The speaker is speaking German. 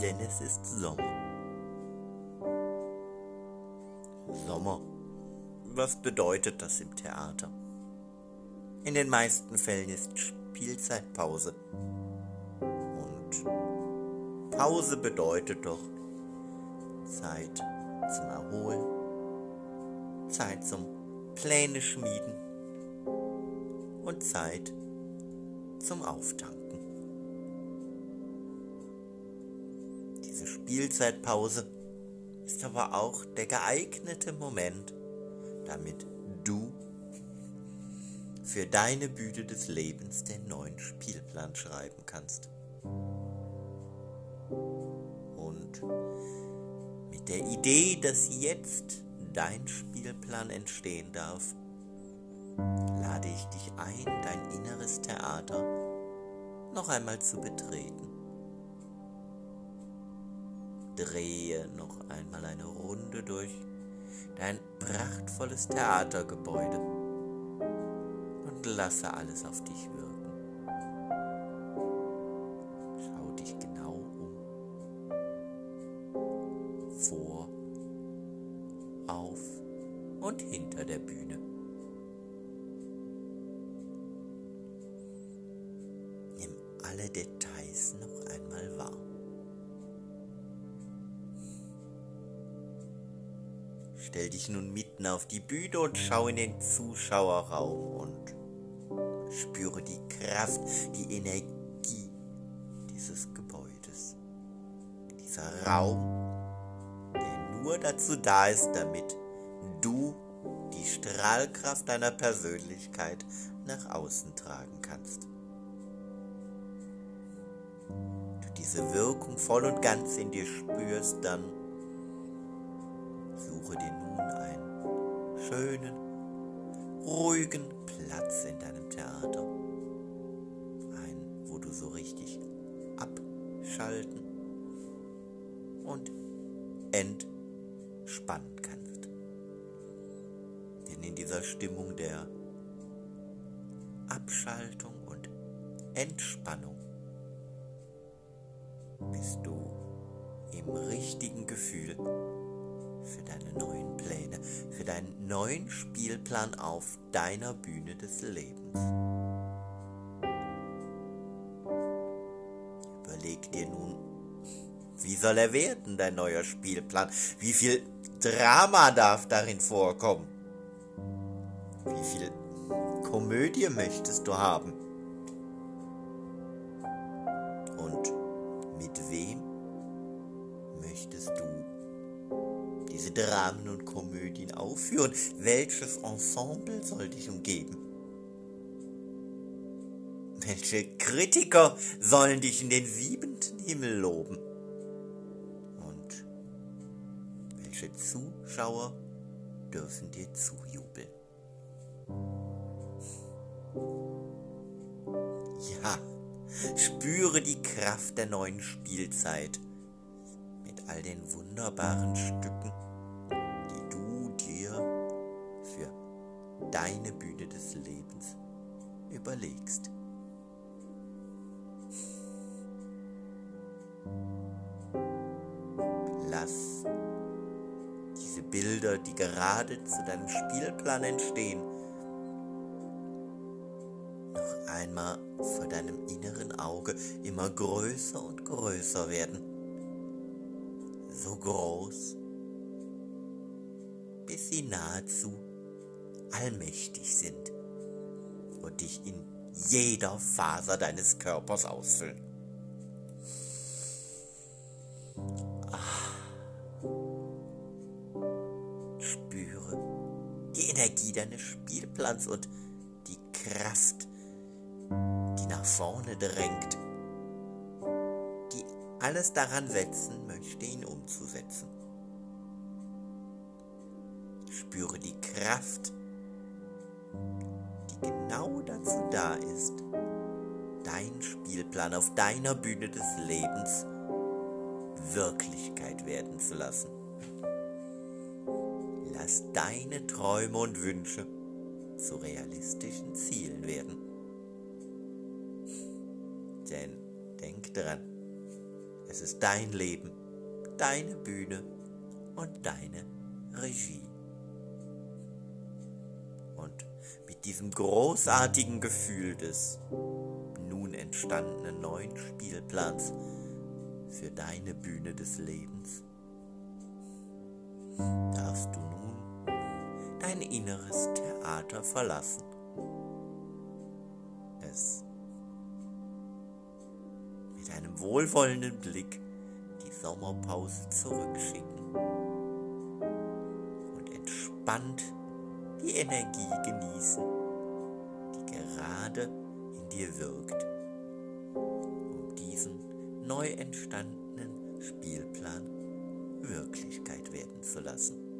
Denn es ist Sommer. Sommer. Was bedeutet das im Theater? In den meisten Fällen ist Spielzeitpause. Und Pause bedeutet doch Zeit zum Erholen, Zeit zum Pläne schmieden und Zeit zum Auftanken. Diese Spielzeitpause ist aber auch der geeignete Moment, damit du für deine Bühne des Lebens den neuen Spielplan schreiben kannst. Und mit der Idee, dass jetzt dein Spielplan entstehen darf, lade ich dich ein, dein inneres Theater noch einmal zu betreten. Drehe noch einmal eine Runde durch dein prachtvolles Theatergebäude und lasse alles auf dich wirken. Und hinter der Bühne. Nimm alle Details noch einmal wahr. Stell dich nun mitten auf die Bühne und schau in den Zuschauerraum und spüre die Kraft, die Energie dieses Gebäudes. Dieser Raum, der nur dazu da ist, damit du die Strahlkraft deiner Persönlichkeit nach außen tragen kannst. Du diese Wirkung voll und ganz in dir spürst, dann suche dir nun einen schönen, ruhigen Platz in deinem Theater. Einen, wo du so richtig abschalten und entspannen kannst. In dieser Stimmung der Abschaltung und Entspannung bist du im richtigen Gefühl für deine neuen Pläne, für deinen neuen Spielplan auf deiner Bühne des Lebens. Überleg dir nun, wie soll er werden, dein neuer Spielplan? Wie viel Drama darf darin vorkommen? Wie viel Komödie möchtest du haben? Und mit wem möchtest du diese Dramen und Komödien aufführen? Welches Ensemble soll dich umgeben? Welche Kritiker sollen dich in den siebenten Himmel loben? Und welche Zuschauer dürfen dir zujubeln? Ja, spüre die Kraft der neuen Spielzeit mit all den wunderbaren Stücken, die du dir für deine Bühne des Lebens überlegst. Lass diese Bilder, die gerade zu deinem Spielplan entstehen, einmal vor deinem inneren Auge immer größer und größer werden. So groß, bis sie nahezu allmächtig sind und dich in jeder Faser deines Körpers ausfüllen. Spüre die Energie deines Spielplans und die Kraft, nach vorne drängt, die alles daran setzen möchte, ihn umzusetzen. Spüre die Kraft, die genau dazu da ist, deinen Spielplan auf deiner Bühne des Lebens Wirklichkeit werden zu lassen. Lass deine Träume und Wünsche zu realistischen Zielen werden. Denn denk dran, es ist dein Leben, deine Bühne und deine Regie. Und mit diesem großartigen Gefühl des nun entstandenen neuen Spielplans für deine Bühne des Lebens darfst du nun dein inneres Theater verlassen. Es mit einem wohlwollenden Blick die Sommerpause zurückschicken und entspannt die Energie genießen, die gerade in dir wirkt, um diesen neu entstandenen Spielplan Wirklichkeit werden zu lassen.